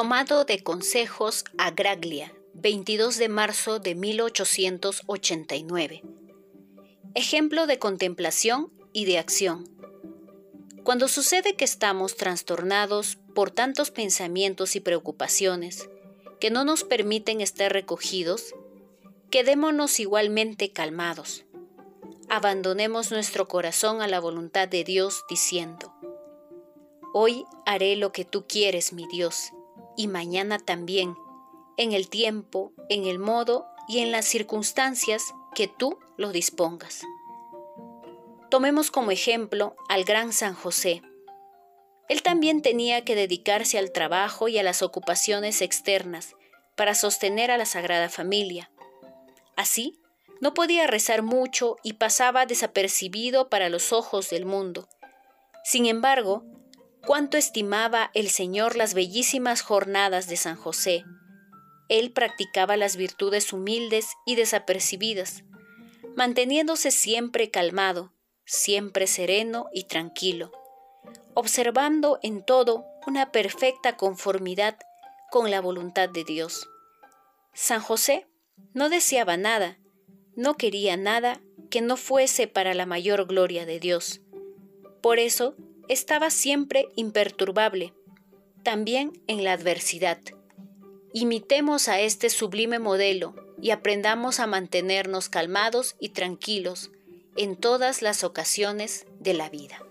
Tomado de Consejos a Graglia, 22 de marzo de 1889. Ejemplo de contemplación y de acción. Cuando sucede que estamos trastornados por tantos pensamientos y preocupaciones que no nos permiten estar recogidos, quedémonos igualmente calmados. Abandonemos nuestro corazón a la voluntad de Dios diciendo, Hoy haré lo que tú quieres, mi Dios, y mañana también, en el tiempo, en el modo y en las circunstancias que tú lo dispongas. Tomemos como ejemplo al gran San José. Él también tenía que dedicarse al trabajo y a las ocupaciones externas para sostener a la Sagrada Familia. Así, no podía rezar mucho y pasaba desapercibido para los ojos del mundo. Sin embargo, cuánto estimaba el Señor las bellísimas jornadas de San José. Él practicaba las virtudes humildes y desapercibidas, manteniéndose siempre calmado, siempre sereno y tranquilo, observando en todo una perfecta conformidad con la voluntad de Dios. San José no deseaba nada, no quería nada que no fuese para la mayor gloria de Dios. Por eso estaba siempre imperturbable, también en la adversidad. Imitemos a este sublime modelo y aprendamos a mantenernos calmados y tranquilos en todas las ocasiones de la vida.